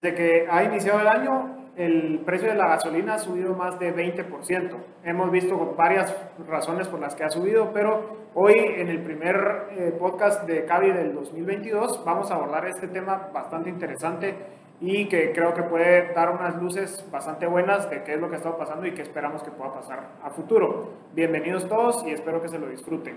Desde que ha iniciado el año, el precio de la gasolina ha subido más de 20%. Hemos visto varias razones por las que ha subido, pero hoy en el primer eh, podcast de Cavi del 2022 vamos a abordar este tema bastante interesante y que creo que puede dar unas luces bastante buenas de qué es lo que está pasando y qué esperamos que pueda pasar a futuro. Bienvenidos todos y espero que se lo disfruten.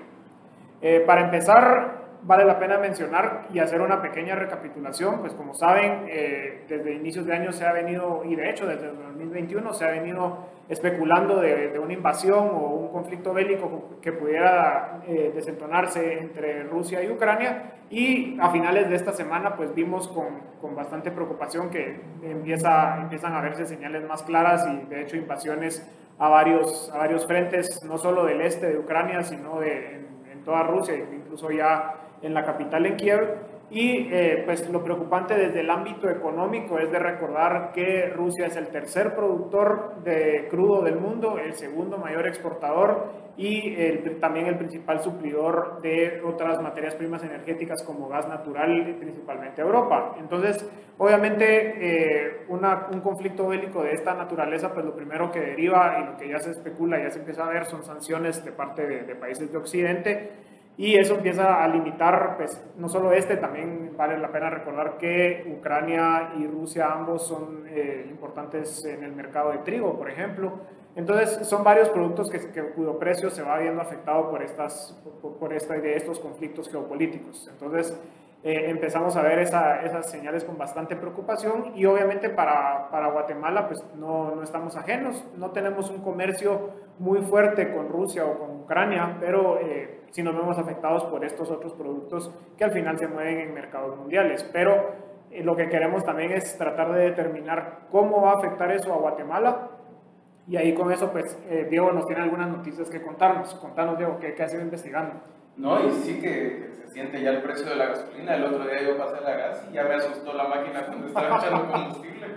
Eh, para empezar, vale la pena mencionar y hacer una pequeña recapitulación, pues como saben, eh, desde inicios de año se ha venido, y de hecho desde el 2021 se ha venido especulando de, una invasión o un conflicto bélico que pudiera eh, desentonarse entre Rusia y Ucrania. Y a finales de esta semana pues vimos con, con, bastante preocupación que empieza, empiezan a verse señales más claras y de hecho invasiones a varios, a varios frentes, no solo del este de Ucrania, sino de, en, en toda Rusia, incluso ya en la capital, en Kiev. Y eh, pues lo preocupante desde el ámbito económico es de recordar que Rusia es el tercer productor de crudo del mundo, el segundo mayor exportador y también el principal suplidor de otras materias primas energéticas como gas natural, principalmente Europa. Entonces, obviamente, eh, un conflicto bélico de esta naturaleza, pues lo primero que deriva y lo que ya se especula, ya se empieza a ver, son sanciones de parte de, de países de Occidente y eso empieza a limitar, pues, no solo este, también vale la pena recordar que Ucrania y Rusia ambos son eh, importantes en el mercado de trigo, por ejemplo. Entonces, son varios productos que, cuyo precio se va viendo afectado por, estas, por, esta, de estos conflictos geopolíticos. Entonces, eh, empezamos a ver esas señales con bastante preocupación y obviamente para, para Guatemala pues no, no, estamos ajenos, no tenemos un comercio muy fuerte con Rusia o con Ucrania, pero eh, sí nos vemos afectados por estos otros productos que al final se mueven en mercados mundiales. Pero eh, lo que queremos también es tratar de determinar cómo va a afectar eso a Guatemala y ahí con eso pues eh, Diego nos tiene algunas noticias que contarnos. Contanos Diego, ¿qué, qué has ido investigando? No, y sí que siente ya el precio de la gasolina. El otro día yo pasé la gas y ya me asustó la máquina cuando estaba echando combustible.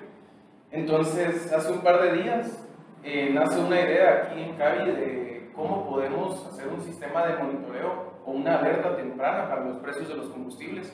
Entonces, hace un par de días eh, nace una idea aquí en Cavi de cómo podemos hacer un sistema de monitoreo o una alerta temprana para los precios de los combustibles.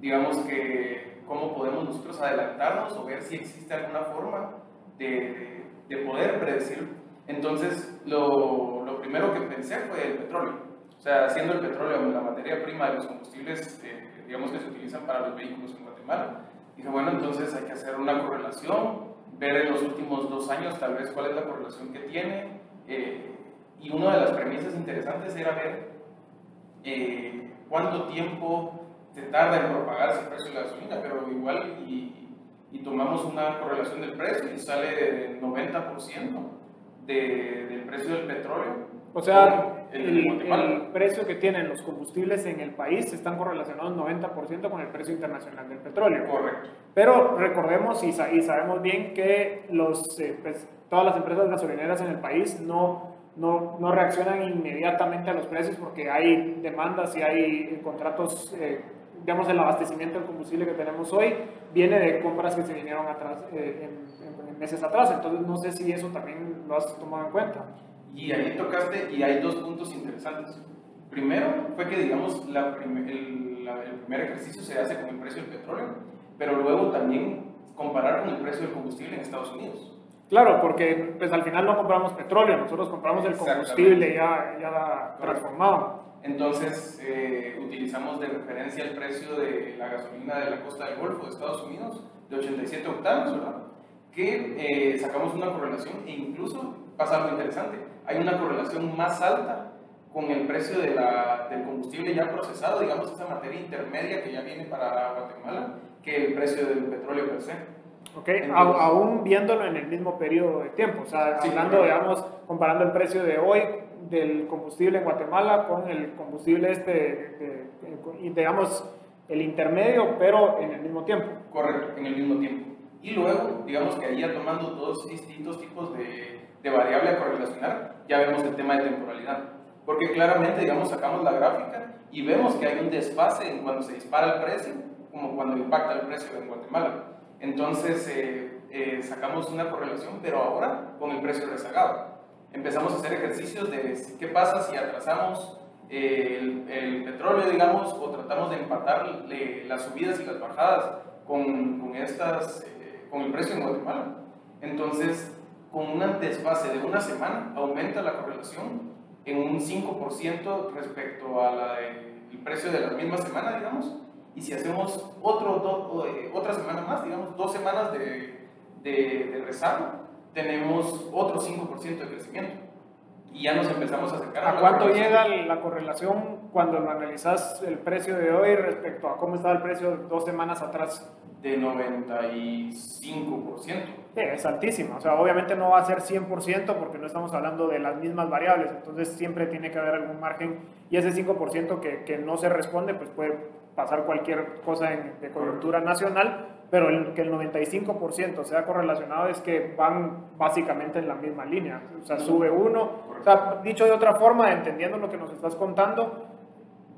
Digamos que cómo podemos nosotros adelantarnos o ver si existe alguna forma de, de poder predecir. Entonces, lo, lo primero que pensé fue el petróleo o sea, siendo el petróleo la materia prima de los combustibles, eh, digamos que se utilizan para los vehículos en Guatemala. Dije, bueno, entonces hay que hacer una correlación, ver en los últimos dos años tal vez cuál es la correlación que tiene. Eh, y una de las premisas interesantes era ver eh, cuánto tiempo se tarda en propagarse el precio de la gasolina, pero igual y, tomamos una correlación del precio y sale del 90% de, del precio del petróleo. O sea, el, precio que tienen los combustibles en el país están correlacionados 90% con el precio internacional del petróleo. Correcto. Pero recordemos y, sabemos bien que los, eh, pues, todas las empresas gasolineras en el país no, no, no, reaccionan inmediatamente a los precios porque hay demandas y hay contratos, eh, digamos, el abastecimiento del combustible que tenemos hoy viene de compras que se vinieron atrás, eh, en meses atrás. Entonces no sé si eso también lo has tomado en cuenta. Y ahí tocaste, y hay dos puntos interesantes. Primero fue que, digamos, el, el, primer ejercicio se hace con el precio del petróleo, pero luego también comparar con el precio del combustible en Estados Unidos. Claro, porque pues al final no compramos petróleo, nosotros compramos el combustible ya, ya transformado. Entonces eh, utilizamos de referencia el precio de la gasolina de la costa del Golfo de Estados Unidos, de 87 octanos, ¿verdad? Que eh, sacamos una correlación e incluso pasa algo interesante. Hay una correlación más alta con el precio de la, del combustible ya procesado, digamos, esa materia intermedia que ya viene para Guatemala, que el precio del petróleo per se. Ok, aún viéndolo en el mismo periodo de tiempo, o sea, hablando, digamos, comparando el precio de hoy del combustible en Guatemala con el combustible este, digamos, el intermedio, pero en el mismo tiempo. Correcto, en el mismo tiempo. Y luego, digamos que ahí ya tomando todos distintos tipos de de variable a correlacionar, ya vemos el tema de temporalidad. Porque claramente, digamos, sacamos la gráfica y vemos que hay un desfase en cuando se dispara el precio, como cuando impacta el precio en Guatemala. Entonces, eh, eh, sacamos una correlación, pero ahora con el precio rezagado. Empezamos a hacer ejercicios de qué pasa si atrasamos eh, el, petróleo, digamos, o tratamos de empatar las subidas y las bajadas con, estas con el precio en Guatemala. Entonces, con una desfase de una semana, aumenta la correlación en un 5% respecto al precio de la misma semana, digamos. Y si hacemos otro, eh, otra semana más, digamos, dos semanas de, de, de rezago, tenemos otro 5% de crecimiento. Y ya nos empezamos a acercar a, ¿A cuánto llega la correlación cuando lo analizas el precio de hoy respecto a cómo estaba el precio dos semanas atrás? De 95%. Sí, es altísima. O sea, obviamente no va a ser 100% porque no estamos hablando de las mismas variables. Entonces siempre tiene que haber algún margen. Y ese 5% que, que no se responde, pues puede pasar cualquier cosa en, de coyuntura nacional pero el, que el 95% sea correlacionado es que van básicamente en la misma línea. O sea, sube uno. O sea, dicho de otra forma, entendiendo lo que nos estás contando,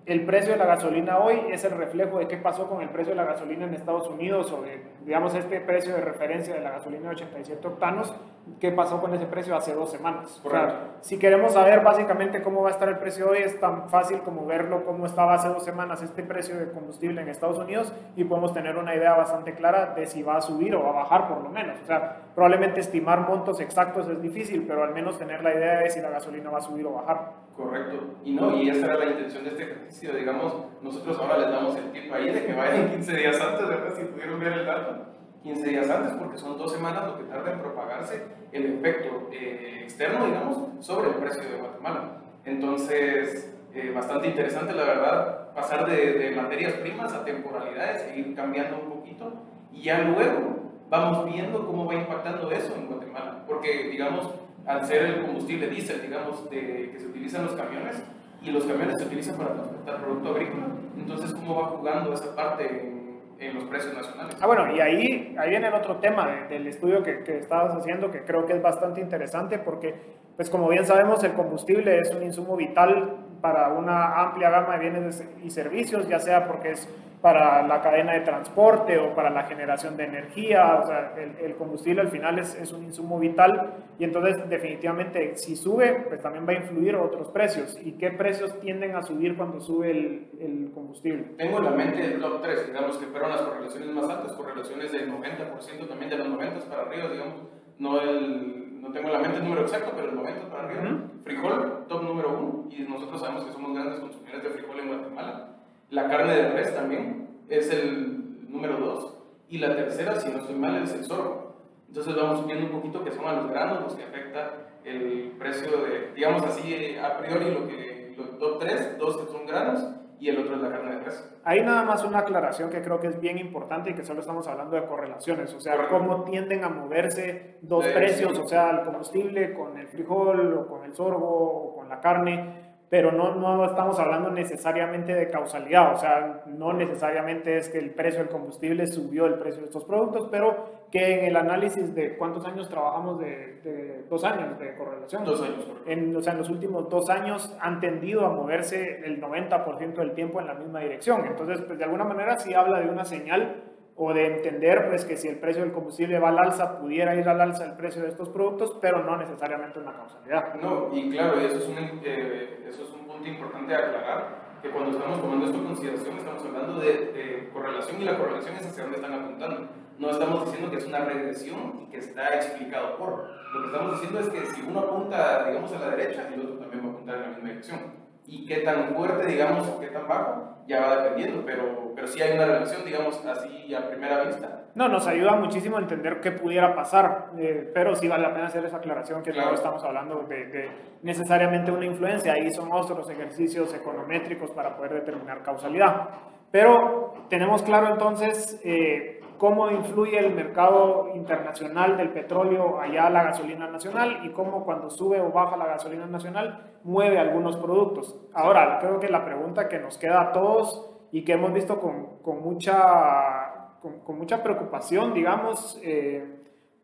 el precio de la gasolina hoy es el reflejo de qué pasó con el precio de la gasolina en Estados Unidos o de, digamos, este precio de referencia de la gasolina de 87 octanos, qué pasó con ese precio hace dos semanas. O sea, si queremos saber básicamente cómo va a estar el precio hoy, es tan fácil como verlo cómo estaba hace dos semanas este precio de combustible en Estados Unidos y podemos tener una idea bastante clara de si va a subir o va a bajar por lo menos. O sea, probablemente estimar montos exactos es difícil, pero al menos tener la idea de si la gasolina va a subir o bajar. Correcto. Y no, y esa era la intención de este ejercicio. Digamos, nosotros ahora les damos el tiempo ahí de que vayan 15 días antes, ¿verdad? Si pudieron ver el dato. 15 días antes, porque son dos semanas lo que tarda en propagarse el efecto eh, externo, digamos, sobre el precio de Guatemala. Entonces, eh, bastante interesante, la verdad, pasar de, materias primas a temporalidades ir cambiando un poquito. Y ya luego vamos viendo cómo va impactando eso en Guatemala. Porque, digamos, al ser el combustible diésel, digamos, de, que se utiliza en los camiones, y los camiones se utilizan para transportar producto agrícola, entonces, ¿cómo va jugando esa parte en, en los precios nacionales? Ah, bueno, y ahí, ahí viene el otro tema del estudio que, que estabas haciendo, que creo que es bastante interesante, porque, pues como bien sabemos, el combustible es un insumo vital para una amplia gama de bienes y servicios, ya sea porque es para la cadena de transporte o para la generación de energía. O sea, el, combustible al final es, es, un insumo vital y entonces definitivamente si sube, pues también va a influir otros precios. ¿Y qué precios tienden a subir cuando sube el, el combustible? Tengo en la mente el top 3, digamos que fueron las correlaciones más altas, correlaciones del 90% también de los 90 para arriba, digamos. No, el, no tengo en la mente el número exacto, pero el 90 para arriba. Frijol, top número 1, y nosotros sabemos que somos grandes consumidores de frijol en Guatemala. La carne de res también es el número 2. Y la tercera, si no estoy mal, es el sorgo. Entonces vamos viendo un poquito que son a los granos los que afecta el precio de, digamos así, a priori lo que, los top 3, dos son granos y el otro es la carne de res. Hay nada más una aclaración que creo que es bien importante y que solo estamos hablando de correlaciones, o sea, cómo tienden a moverse dos precios, o sea, el combustible con el frijol o con el sorgo o con la carne pero no, no estamos hablando necesariamente de causalidad, o sea, no necesariamente es que el precio del combustible subió el precio de estos productos, pero que en el análisis de cuántos años trabajamos de, dos años de correlación, dos años, en, o sea, en los últimos dos años han tendido a moverse el 90% del tiempo en la misma dirección, entonces, pues de alguna manera sí habla de una señal o de entender pues que si el precio del combustible va al alza, pudiera ir al alza el precio de estos productos, pero no necesariamente una causalidad. No, y claro, eso es un, eh, eso es un punto importante a aclarar, que cuando estamos tomando esto en consideración estamos hablando de, de, correlación y la correlación es hacia dónde están apuntando. No estamos diciendo que es una regresión y que está explicado por. Lo que estamos diciendo es que si uno apunta, digamos, a la derecha, el otro también va a apuntar en la misma dirección y qué tan fuerte, digamos, o qué tan bajo, ya va dependiendo, pero, pero sí hay una relación, digamos, así a primera vista. No, nos ayuda muchísimo a entender qué pudiera pasar, eh, pero sí vale la pena hacer esa aclaración que no estamos hablando de, de, necesariamente una influencia, ahí son otros ejercicios econométricos para poder determinar causalidad. Pero tenemos claro entonces eh, cómo influye el mercado internacional del petróleo allá a la gasolina nacional y cómo cuando sube o baja la gasolina nacional mueve algunos productos. Ahora, creo que la pregunta que nos queda a todos y que hemos visto con, con mucha, con, con, mucha preocupación, digamos, eh,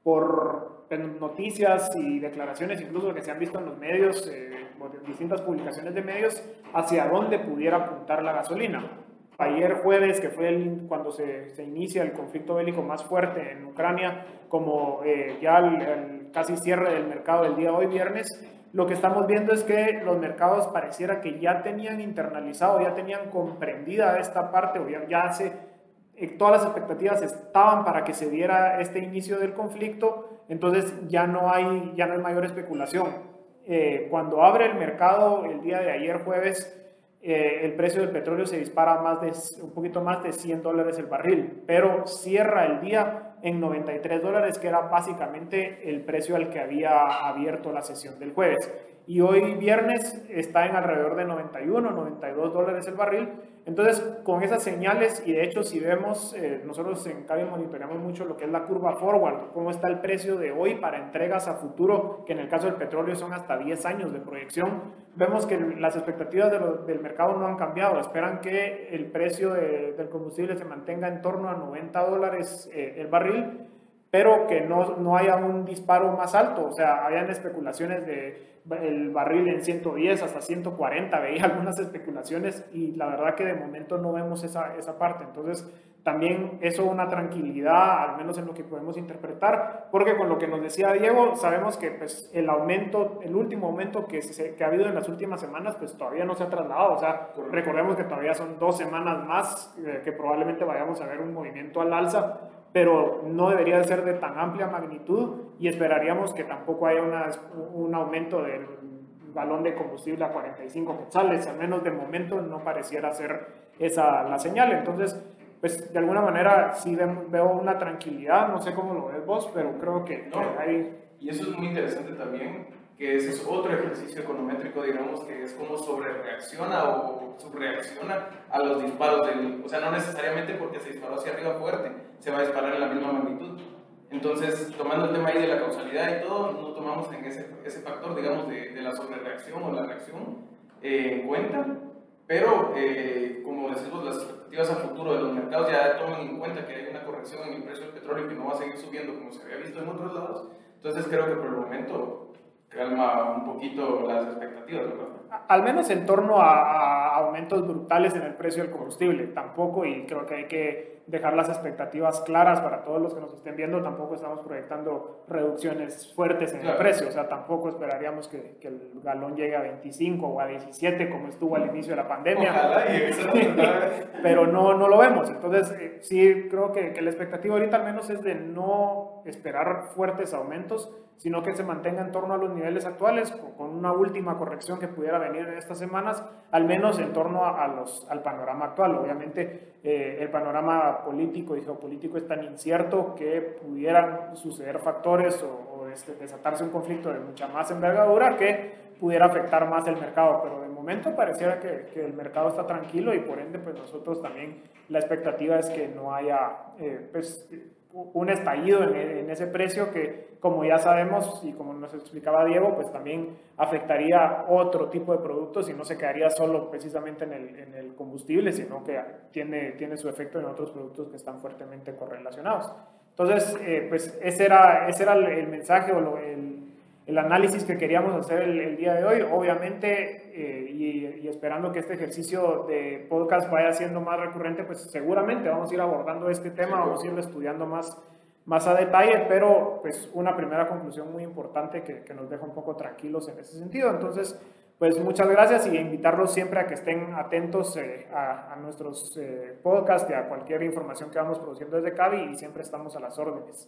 por noticias y declaraciones incluso que se han visto en los medios, eh, distintas publicaciones de medios, hacia dónde pudiera apuntar la gasolina ayer jueves, que fue el, cuando se, se, inicia el conflicto bélico más fuerte en Ucrania, como eh, ya el, casi cierre del mercado del día hoy viernes, lo que estamos viendo es que los mercados pareciera que ya tenían internalizado, ya tenían comprendida esta parte, o ya, ya se eh, todas las expectativas estaban para que se diera este inicio del conflicto, entonces ya no hay, ya no hay mayor especulación. Eh, cuando abre el mercado el día de ayer jueves, eh, el precio del petróleo se dispara más de, un poquito más de 100 dólares el barril, pero cierra el día en 93 dólares, que era básicamente el precio al que había abierto la sesión del jueves. Y hoy viernes está en alrededor de 91, 92 dólares el barril. Entonces, con esas señales, y de hecho si vemos, eh, nosotros en Cabi monitoreamos mucho lo que es la curva forward, cómo está el precio de hoy para entregas a futuro, que en el caso del petróleo son hasta 10 años de proyección, vemos que las expectativas del mercado no han cambiado, esperan que el precio del combustible se mantenga en torno a 90 dólares eh, el barril, pero que no, no haya un disparo más alto, o sea, hayan especulaciones de el barril en 110 hasta 140, veía algunas especulaciones y la verdad que de momento no vemos esa, esa parte. Entonces, también eso una tranquilidad, al menos en lo que podemos interpretar, porque con lo que nos decía Diego, sabemos que pues, el aumento, el último aumento que, se, que ha habido en las últimas semanas, pues todavía no se ha trasladado. O sea, recordemos que todavía son dos semanas más eh, que probablemente vayamos a ver un movimiento al alza pero no debería ser de tan amplia magnitud y esperaríamos que tampoco haya una, un aumento del balón de combustible a 45 quetzales, al menos de momento no pareciera ser esa la señal. Entonces, pues de alguna manera sí veo una tranquilidad, no sé cómo lo ves vos, pero creo que, no, hay... Y eso es muy interesante también, que ese es otro ejercicio econométrico, digamos, que es como sobre reacciona o subreacciona a los disparos del... O sea, no necesariamente porque se disparó hacia arriba fuerte, se va a disparar en la misma magnitud. Entonces, tomando el tema ahí de la causalidad y todo, no tomamos en ese, ese factor, digamos, de, de la sobrereacción o la reacción eh, en cuenta, pero eh, como decimos, las expectativas a futuro de los mercados ya toman en cuenta que hay una corrección en el precio del petróleo que no va a seguir subiendo como se había visto en otros lados. Entonces, creo que por el momento calma un poquito las expectativas, ¿verdad? Al menos en torno a, aumentos brutales en el precio del combustible, tampoco, y creo que hay que dejar las expectativas claras para todos los que nos estén viendo, tampoco estamos proyectando reducciones fuertes en el precio, o sea, tampoco esperaríamos que, que, el galón llegue a 25 o a 17 como estuvo al inicio de la pandemia, pero no, no lo vemos, entonces eh, sí creo que, que la expectativa ahorita al menos es de no esperar fuertes aumentos, sino que se mantenga en torno a los niveles actuales, con una última corrección que pudiera venir en estas semanas, al menos en torno a, los, al panorama actual. Obviamente eh, el panorama político y geopolítico es tan incierto que pudieran suceder factores o, este, desatarse un conflicto de mucha más envergadura que pudiera afectar más el mercado, pero de momento pareciera que, que, el mercado está tranquilo y por ende pues nosotros también la expectativa es que no haya eh, pues, un estallido en, ese precio que, como ya sabemos y como nos explicaba Diego, pues también afectaría otro tipo de productos y no se quedaría solo precisamente en el, en el combustible, sino que tiene, tiene su efecto en otros productos que están fuertemente correlacionados. Entonces, eh, pues ese era, ese era el, mensaje o lo, el, el análisis que queríamos hacer el, día de hoy. Obviamente, eh, y, esperando que este ejercicio de podcast vaya siendo más recurrente, pues seguramente vamos a ir abordando este tema, vamos a irlo estudiando más, más a detalle, pero pues una primera conclusión muy importante que, que nos deja un poco tranquilos en ese sentido. Entonces, pues muchas gracias y invitarlos siempre a que estén atentos eh, a, a, nuestros eh, podcasts y a cualquier información que vamos produciendo desde CAVI y siempre estamos a las órdenes.